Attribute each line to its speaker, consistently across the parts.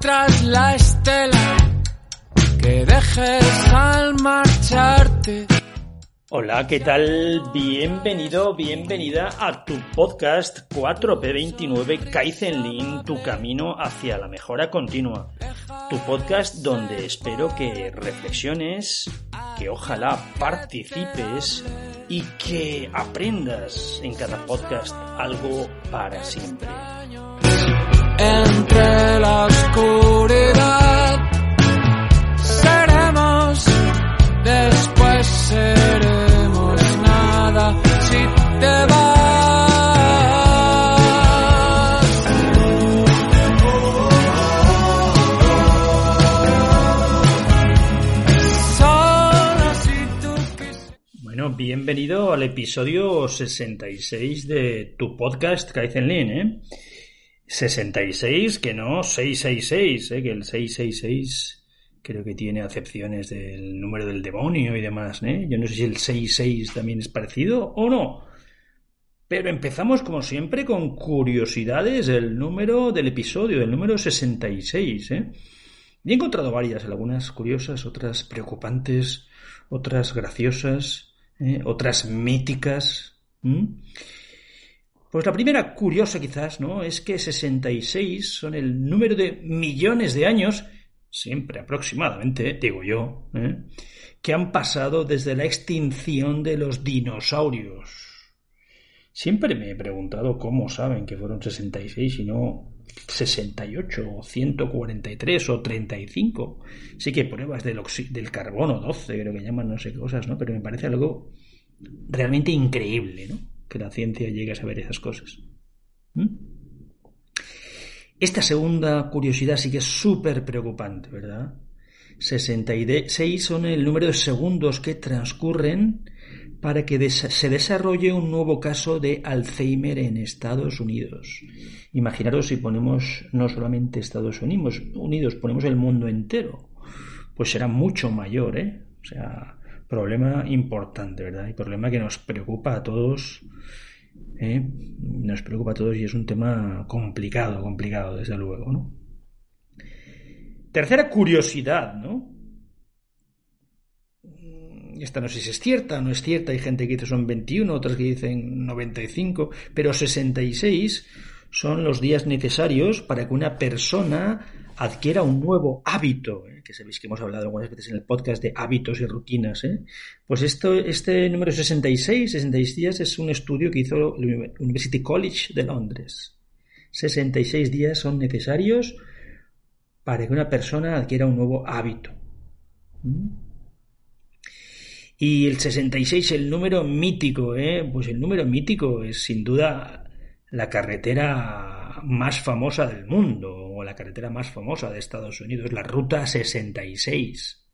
Speaker 1: Tras la estela que dejes al marcharte.
Speaker 2: Hola, ¿qué tal? Bienvenido, bienvenida a tu podcast 4P29 Kaizen Lean, tu camino hacia la mejora continua. Tu podcast donde espero que reflexiones, que ojalá participes y que aprendas en cada podcast algo para siempre.
Speaker 1: Entre la oscuridad seremos, después seremos nada si te vas. Solo si tú.
Speaker 2: Bueno, bienvenido al episodio 66 de tu podcast Kaizen Lean, ¿eh? 66, que no 666, ¿eh? que el 666 creo que tiene acepciones del número del demonio y demás, ¿eh? Yo no sé si el 66 también es parecido o no. Pero empezamos como siempre con curiosidades del número del episodio, del número 66, ¿eh? Y he encontrado varias, algunas curiosas, otras preocupantes, otras graciosas, ¿eh? otras míticas. Pues la primera curiosa quizás, ¿no? Es que 66 son el número de millones de años, siempre aproximadamente, digo yo, ¿eh? que han pasado desde la extinción de los dinosaurios. Siempre me he preguntado cómo saben que fueron 66 y no 68 o 143 o 35. Sí que pruebas del, del carbono 12, creo que llaman no sé qué cosas, ¿no? Pero me parece algo realmente increíble, ¿no? Que la ciencia llegue a saber esas cosas. ¿Mm? Esta segunda curiosidad sí que es súper preocupante, ¿verdad? 66 son el número de segundos que transcurren para que se desarrolle un nuevo caso de Alzheimer en Estados Unidos. Imaginaros si ponemos no solamente Estados Unidos, Unidos ponemos el mundo entero, pues será mucho mayor, ¿eh? O sea, problema importante, ¿verdad? Y problema que nos preocupa a todos, ¿eh? Nos preocupa a todos y es un tema complicado, complicado, desde luego, ¿no? Tercera curiosidad, ¿no? Esta no sé si es cierta, no es cierta. Hay gente que dice son 21, otras que dicen 95, pero 66 son los días necesarios para que una persona adquiera un nuevo hábito, ¿eh? que sabéis que hemos hablado algunas veces en el podcast de hábitos y rutinas. ¿eh? Pues esto, este número 66, 66 días, es un estudio que hizo el University College de Londres. 66 días son necesarios para que una persona adquiera un nuevo hábito. ¿Mm? Y el 66, el número mítico, ¿eh? Pues el número mítico es sin duda la carretera más famosa del mundo, la carretera más famosa de Estados Unidos, la Ruta 66,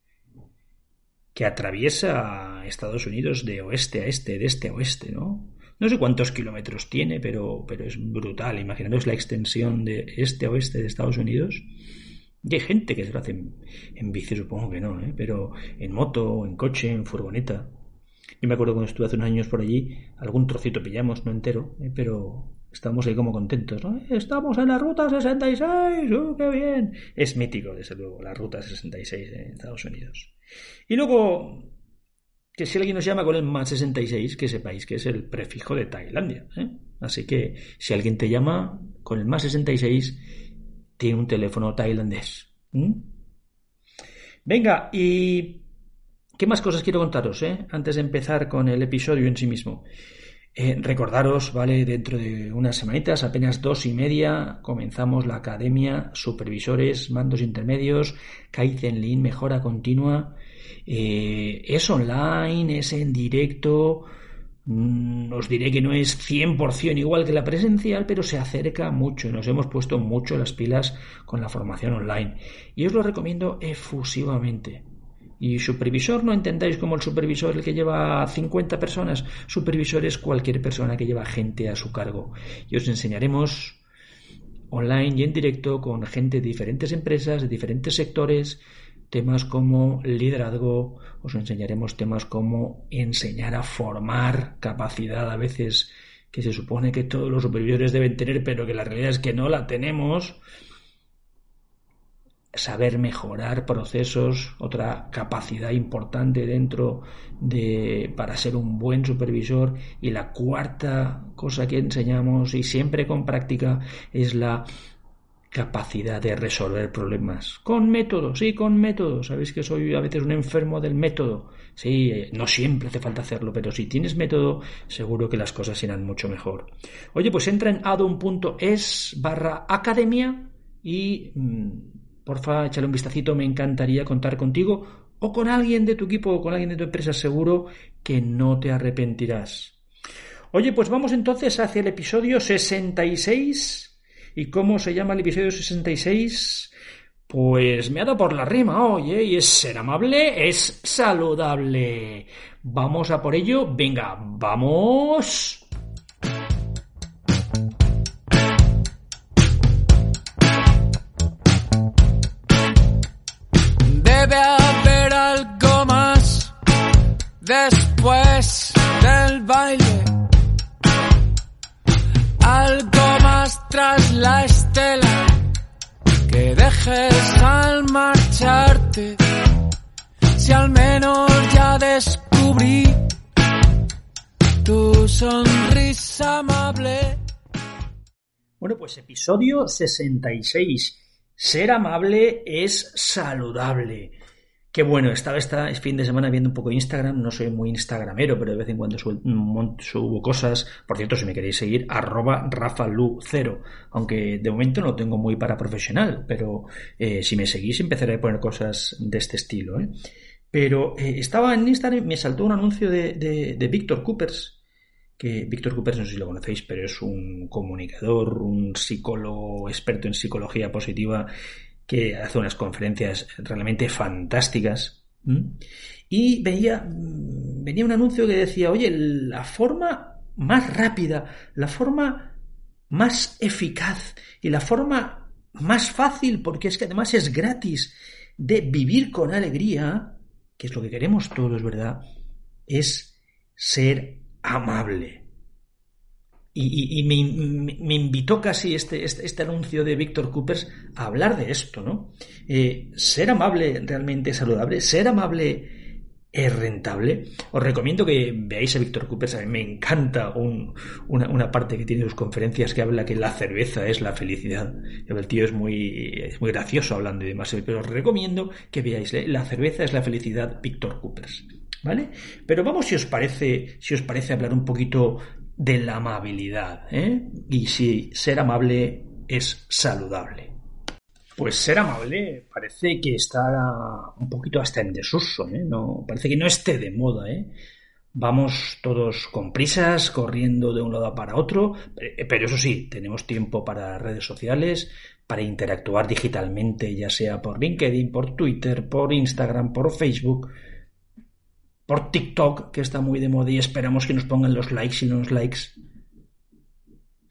Speaker 2: que atraviesa Estados Unidos de oeste a este, de este a oeste, ¿no? No sé cuántos kilómetros tiene, pero, pero es brutal. Imaginaros la extensión de este a oeste de Estados Unidos. Y hay gente que se lo hace en, en bici, supongo que no, ¿eh? pero en moto, en coche, en furgoneta. Yo me acuerdo cuando estuve hace unos años por allí, algún trocito pillamos, no entero, ¿eh? pero estábamos ahí como contentos, ¿no? Estamos en la ruta 66, ¡uh, qué bien! Es mítico, desde luego, la ruta 66 en Estados Unidos. Y luego, que si alguien nos llama con el más 66, que sepáis que es el prefijo de Tailandia. ¿eh? Así que si alguien te llama con el más 66, tiene un teléfono tailandés. Venga, y ¿qué más cosas quiero contaros eh? antes de empezar con el episodio en sí mismo? Eh, recordaros, ¿vale? Dentro de unas semanitas, apenas dos y media, comenzamos la academia, supervisores, mandos intermedios, Kaizen Lean, mejora continua. Eh, es online, es en directo. Mm, Os diré que no es 100% igual que la presencial, pero se acerca mucho. Nos hemos puesto mucho las pilas con la formación online. Y os lo recomiendo efusivamente. Y supervisor no entendáis como el supervisor el que lleva 50 personas. Supervisor es cualquier persona que lleva gente a su cargo. Y os enseñaremos online y en directo con gente de diferentes empresas, de diferentes sectores, temas como liderazgo, os enseñaremos temas como enseñar a formar capacidad a veces que se supone que todos los supervisores deben tener, pero que la realidad es que no la tenemos. Saber mejorar procesos, otra capacidad importante dentro de para ser un buen supervisor. Y la cuarta cosa que enseñamos, y siempre con práctica, es la capacidad de resolver problemas. Con método, sí, con método. Sabéis que soy a veces un enfermo del método. Sí, eh, no siempre hace falta hacerlo, pero si tienes método, seguro que las cosas irán mucho mejor. Oye, pues entra en adon.es barra academia y mm, porfa, échale un vistacito, me encantaría contar contigo o con alguien de tu equipo o con alguien de tu empresa, seguro que no te arrepentirás. Oye, pues vamos entonces hacia el episodio 66 ¿Y cómo se llama el episodio 66? Pues me ha dado por la rima, oye, y es ser amable, es saludable. Vamos a por ello, venga, vamos.
Speaker 1: Debe haber algo más después del baile. Algo más tras la estela que dejes al marcharte. Si al menos ya descubrí tu sonrisa amable.
Speaker 2: Bueno, pues episodio 66. Ser amable es saludable. Qué bueno, estaba esta fin de semana viendo un poco Instagram, no soy muy instagramero, pero de vez en cuando subo, subo cosas. Por cierto, si me queréis seguir, arroba rafalu0, aunque de momento no tengo muy para profesional, pero eh, si me seguís empezaré a poner cosas de este estilo. ¿eh? Pero eh, estaba en Instagram y me saltó un anuncio de, de, de Víctor Coopers, que Víctor Coopers no sé si lo conocéis, pero es un comunicador, un psicólogo experto en psicología positiva que hace unas conferencias realmente fantásticas. Y veía, venía un anuncio que decía, oye, la forma más rápida, la forma más eficaz y la forma más fácil, porque es que además es gratis, de vivir con alegría, que es lo que queremos todos, ¿verdad? Es ser amable. Y, me, invitó casi este, este, este anuncio de Víctor Coopers a hablar de esto, ¿no? Eh, ser amable realmente es saludable, ser amable es rentable. Os recomiendo que veáis a Víctor Coopers, a mí me encanta un, una, una, parte que tiene sus conferencias que habla que la cerveza es la felicidad. El tío es muy, es muy gracioso hablando y demás, pero os recomiendo que veáis ¿eh? La cerveza es la felicidad, Víctor Coopers. ¿Vale? Pero vamos si os parece, si os parece hablar un poquito de la amabilidad, ¿eh? Y si ser amable es saludable. Pues ser amable parece que está un poquito hasta en desuso, ¿eh? No, parece que no esté de moda, ¿eh? Vamos todos con prisas, corriendo de un lado para otro, pero eso sí, tenemos tiempo para redes sociales, para interactuar digitalmente, ya sea por LinkedIn, por Twitter, por Instagram, por Facebook, por TikTok, que está muy de moda y esperamos que nos pongan los likes y no los likes.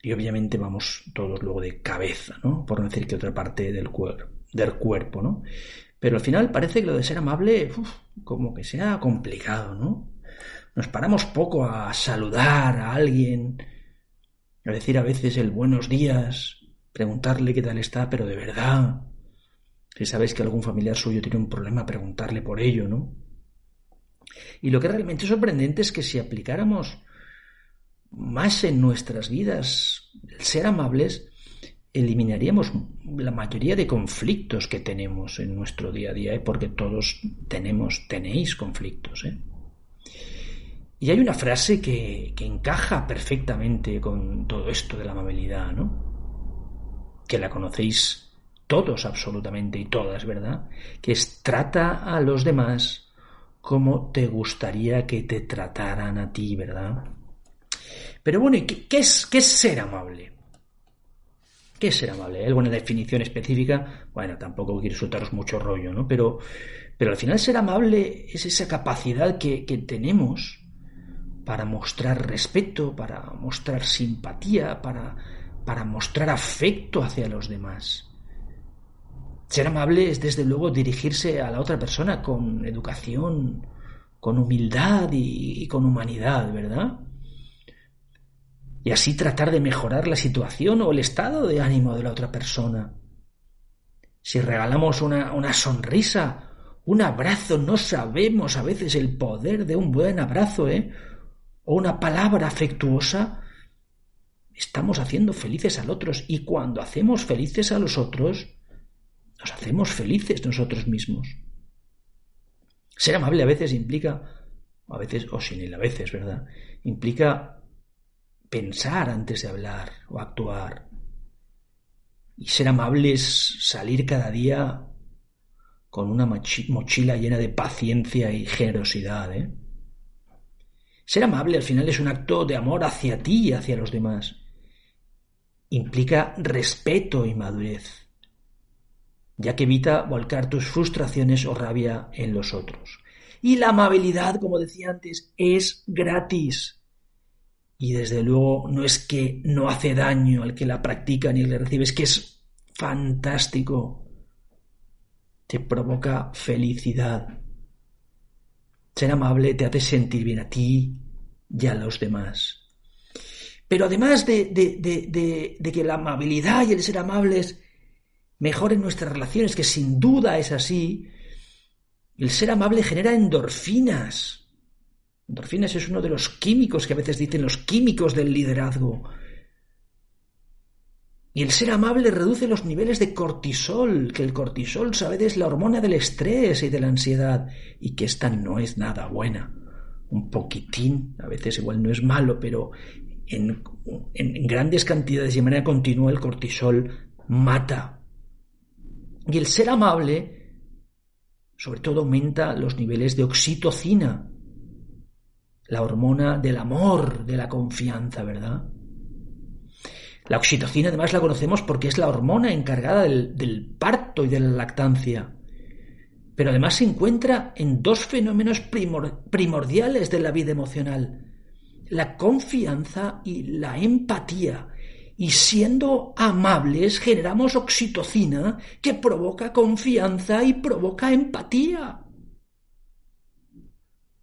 Speaker 2: Y obviamente vamos todos luego de cabeza, ¿no? Por no decir que otra parte del, del cuerpo, ¿no? Pero al final parece que lo de ser amable, uf, como que sea complicado, ¿no? Nos paramos poco a saludar a alguien, a decir a veces el buenos días, preguntarle qué tal está, pero de verdad. Si sabéis que algún familiar suyo tiene un problema, preguntarle por ello, ¿no? Y lo que realmente es sorprendente es que si aplicáramos más en nuestras vidas el ser amables, eliminaríamos la mayoría de conflictos que tenemos en nuestro día a día, ¿eh? porque todos tenemos, tenéis conflictos. ¿eh? Y hay una frase que, que, encaja perfectamente con todo esto de la amabilidad, ¿no? Que la conocéis todos absolutamente y todas, ¿verdad? Que es trata a los demás como te gustaría que te trataran a ti, ¿verdad? Pero bueno, ¿qué, es, ¿qué es ser amable? ¿Qué es ser amable? ¿Hay alguna definición específica? Bueno, tampoco quiero soltaros mucho rollo, ¿no? Pero, pero al final ser amable es esa capacidad que, que tenemos para mostrar respeto, para mostrar simpatía, para, para mostrar afecto hacia los demás. Ser amable es desde luego dirigirse a la otra persona con educación, con humildad y, con humanidad, ¿verdad? y así tratar de mejorar la situación o el estado de ánimo de la otra persona. Si regalamos una, una, sonrisa, un abrazo, no sabemos a veces el poder de un buen abrazo, ¿eh? O una palabra afectuosa, estamos haciendo felices al otro. Y cuando hacemos felices a los otros, nos hacemos felices nosotros mismos. Ser amable a veces implica, a veces, o sin él a veces, ¿verdad? Implica pensar antes de hablar o actuar. Y ser amable es salir cada día con una mochila llena de paciencia y generosidad. ¿eh? Ser amable al final es un acto de amor hacia ti y hacia los demás. Implica respeto y madurez, ya que evita volcar tus frustraciones o rabia en los otros. Y la amabilidad, como decía antes, es gratis. Y desde luego no es que no hace daño al que la practica ni que recibe, es que es fantástico. Te provoca felicidad. Ser amable te hace sentir bien a ti y a los demás. Pero además de, de, de, de que la amabilidad y el ser amables mejoren nuestras relaciones, que sin duda es así, el ser amable genera endorfinas Endorfinas es uno de los químicos que a veces dicen los químicos del liderazgo. Y el ser amable reduce los niveles de cortisol, que el cortisol, sabes, es la hormona del estrés y de la ansiedad, y que esta no es nada buena. Un poquitín, a veces igual no es malo, pero en, en grandes cantidades y de manera continua el cortisol mata. Y el ser amable, sobre todo, aumenta los niveles de oxitocina, la hormona del amor, de la confianza, ¿verdad? La oxitocina además la conocemos porque es la hormona encargada del, parto y de la lactancia. Pero además se encuentra en dos fenómenos primordiales de la vida emocional, la confianza y la empatía. Y siendo amables generamos oxitocina que provoca confianza y provoca empatía.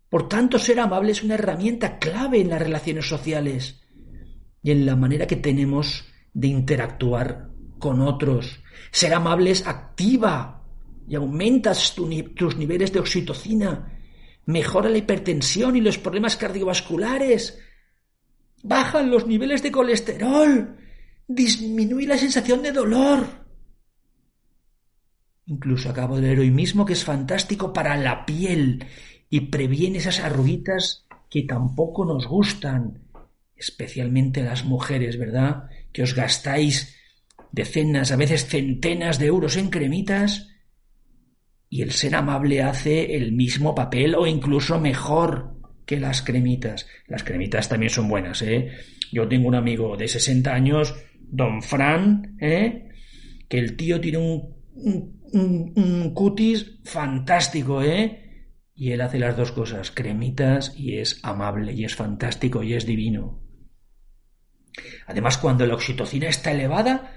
Speaker 2: Por tanto, ser amable es una herramienta clave en las relaciones sociales y en la manera que tenemos de interactuar con otros. Ser amable es activa y aumentas tus niveles de oxitocina, mejora la hipertensión y los problemas cardiovasculares, bajan los niveles de colesterol, disminuye la sensación de dolor. Incluso acabo de leer hoy mismo que es fantástico para la piel y previene esas arruguitas que tampoco nos gustan, especialmente las mujeres, ¿verdad? Que os gastáis decenas, a veces centenas de euros en cremitas y el ser amable hace el mismo papel o incluso mejor que las cremitas. Las cremitas también son buenas, ¿eh? Yo tengo un amigo de 60 años, don Fran, ¿eh? Que el tío tiene un, un, un cutis fantástico, ¿eh? Y él hace las dos cosas, cremitas y es amable y es fantástico y es divino. Además, cuando la oxitocina está elevada,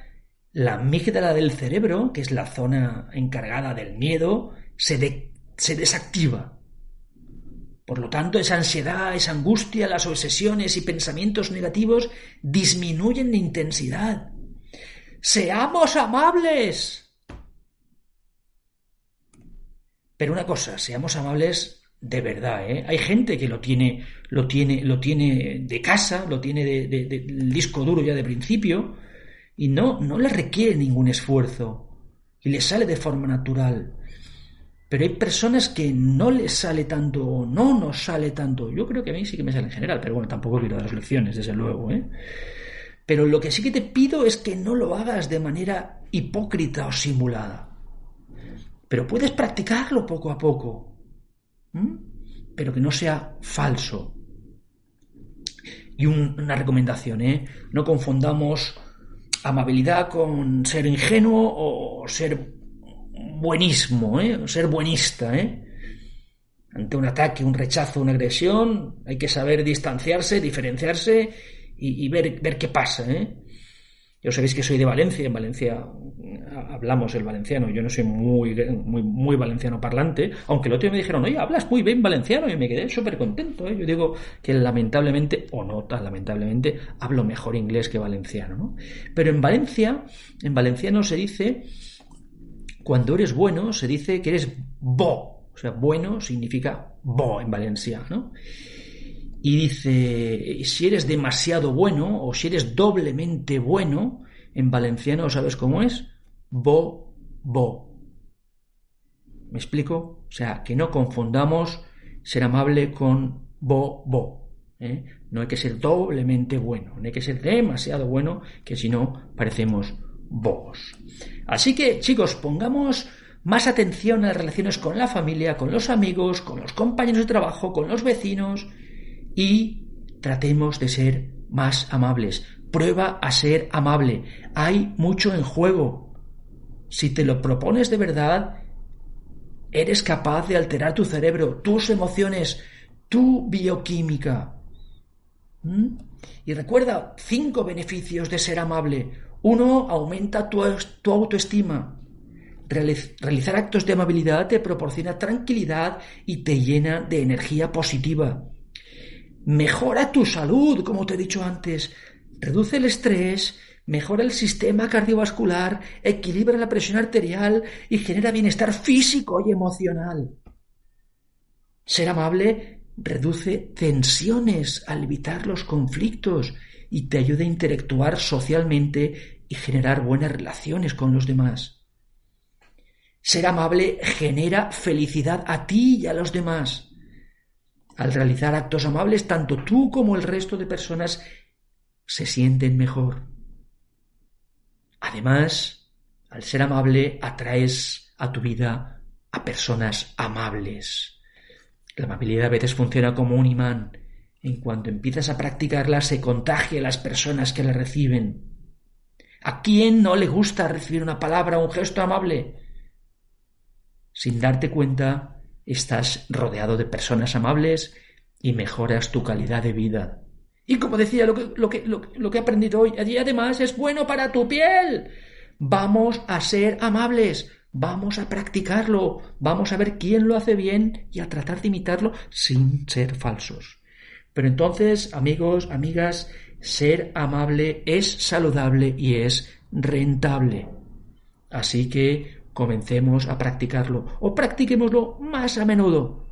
Speaker 2: la amígdala del cerebro, que es la zona encargada del miedo, se, se desactiva. Por lo tanto, esa ansiedad, esa angustia, las obsesiones y pensamientos negativos disminuyen de intensidad. Seamos amables. Pero una cosa, seamos amables de verdad, ¿eh? Hay gente que lo tiene, lo tiene, lo tiene de casa, lo tiene de, del disco duro ya de principio, y no, no le requiere ningún esfuerzo, y le sale de forma natural. Pero hay personas que no les sale tanto o no nos sale tanto. Yo creo que a mí sí que me sale en general, pero bueno, tampoco quiero dar lecciones, desde luego, ¿eh? Pero lo que sí que te pido es que no lo hagas de manera hipócrita o simulada. Pero puedes practicarlo poco a poco, pero que no sea falso. Y un- una recomendación, ¿eh? No confundamos amabilidad con ser ingenuo o ser buenismo, ¿eh? Ser buenista, ¿eh? Ante un ataque, un rechazo, una agresión, hay que saber distanciarse, diferenciarse y, y ver, ver qué pasa, ¿eh? Yo sabéis que soy de Valencia, en Valencia hablamos el valenciano, yo no soy muy, muy, muy valenciano parlante, aunque el otro día me dijeron, oye, hablas muy bien valenciano, y me quedé súper contento, ¿eh? yo digo que lamentablemente, o no tan lamentablemente, hablo mejor inglés que valenciano, ¿no? Pero en Valencia, en valenciano se dice, cuando eres bueno, se dice que eres bo, o sea, bueno significa bo en Valencia, ¿no? Y dice, si eres demasiado bueno o si eres doblemente bueno, en valenciano, ¿sabes cómo es? Bo, bo. ¿Me explico? O sea, que no confundamos ser amable con bo, bo. ¿eh? No hay que ser doblemente bueno, no hay que ser demasiado bueno, que si no parecemos Así que, chicos, pongamos más atención a las relaciones con la familia, con los amigos, con los compañeros de trabajo, con los vecinos y tratemos de ser más amables. Prueba a ser amable. Hay mucho en juego. Si te lo propones de verdad, eres capaz de alterar tu cerebro, tus emociones, tu bioquímica. ¿Mm? Y recuerda cinco beneficios de ser amable. Uno, aumenta tu, autoestima. Realiz- Realizar actos de amabilidad te proporciona tranquilidad y te llena de energía positiva. Mejora tu salud, como te he dicho antes. Reduce el estrés, mejora el sistema cardiovascular, equilibra la presión arterial y genera bienestar físico y emocional. Ser amable reduce tensiones al evitar los conflictos y te ayuda a interactuar socialmente y generar buenas relaciones con los demás. Ser amable genera felicidad a ti y a los demás. Al realizar actos amables, tanto tú como el resto de personas se sienten mejor. Además, al ser amable, atraes a tu vida a personas amables. La amabilidad a veces funciona como un imán. En cuanto empiezas a practicarla, se contagia a las personas que la reciben. ¿A quién no le gusta recibir una palabra un gesto amable? Sin darte cuenta, estás rodeado de personas amables y mejoras tu calidad de vida. Y como decía, lo que, lo que, lo, que he aprendido hoy, además es bueno para tu piel. Vamos a ser amables, vamos a practicarlo, vamos a ver quién lo hace bien y a tratar de imitarlo sin ser falsos. Pero entonces, amigos, amigas, ser amable es saludable y es rentable. Así que comencemos a practicarlo o practiquémoslo más a menudo.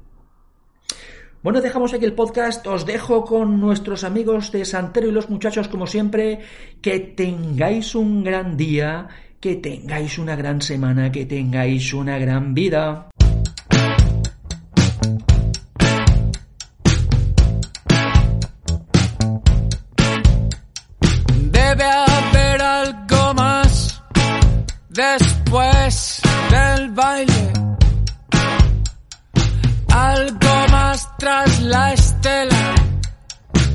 Speaker 2: Bueno, dejamos aquí el podcast. Os dejo con nuestros amigos de Santero y los muchachos, como siempre. Que tengáis un gran día, que tengáis una gran semana, que tengáis una gran vida.
Speaker 1: Después del baile. Algo más tras la estela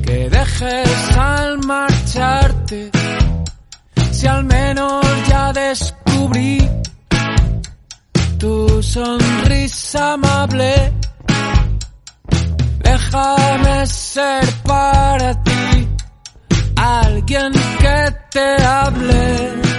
Speaker 1: que dejes al marcharte. Si al menos ya descubrí tu sonrisa amable. Déjame ser para ti alguien que te hable.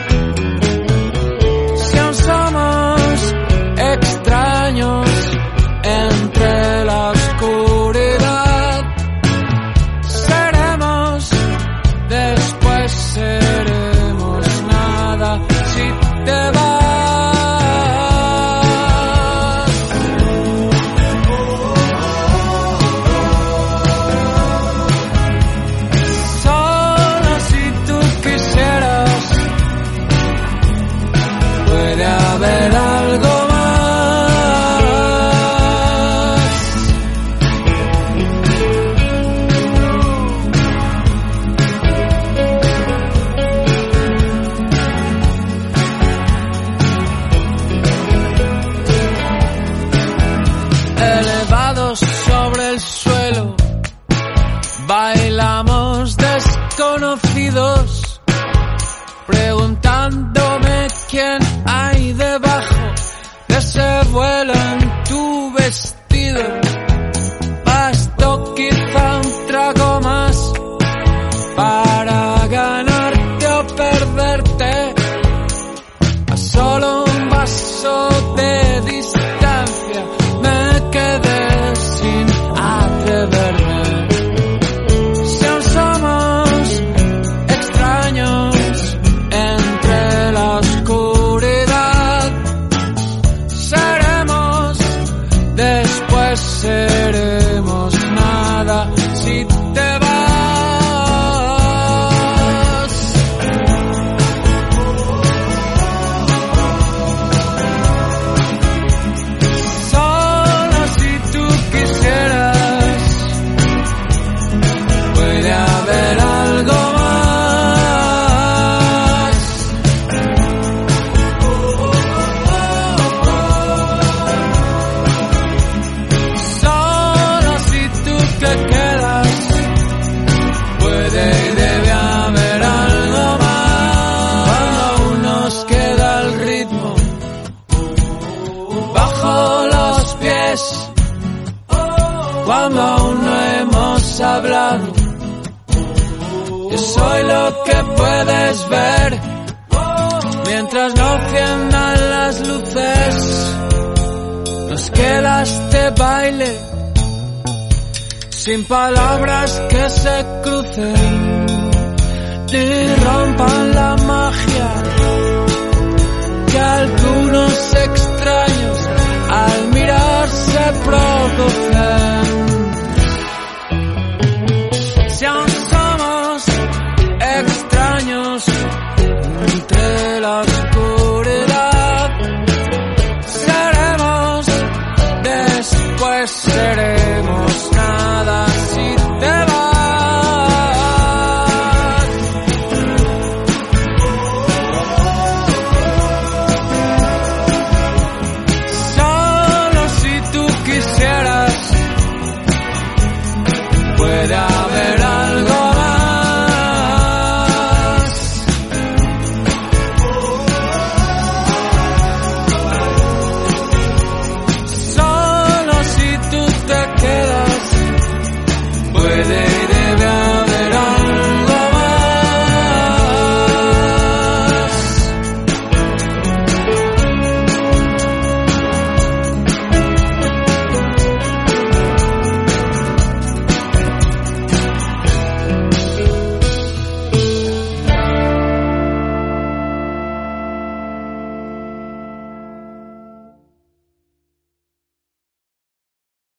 Speaker 1: Perderte. A solo un vaso de distancia sin palabras que se crucen y la magia que algunos extraños al mirarse producen. fuera.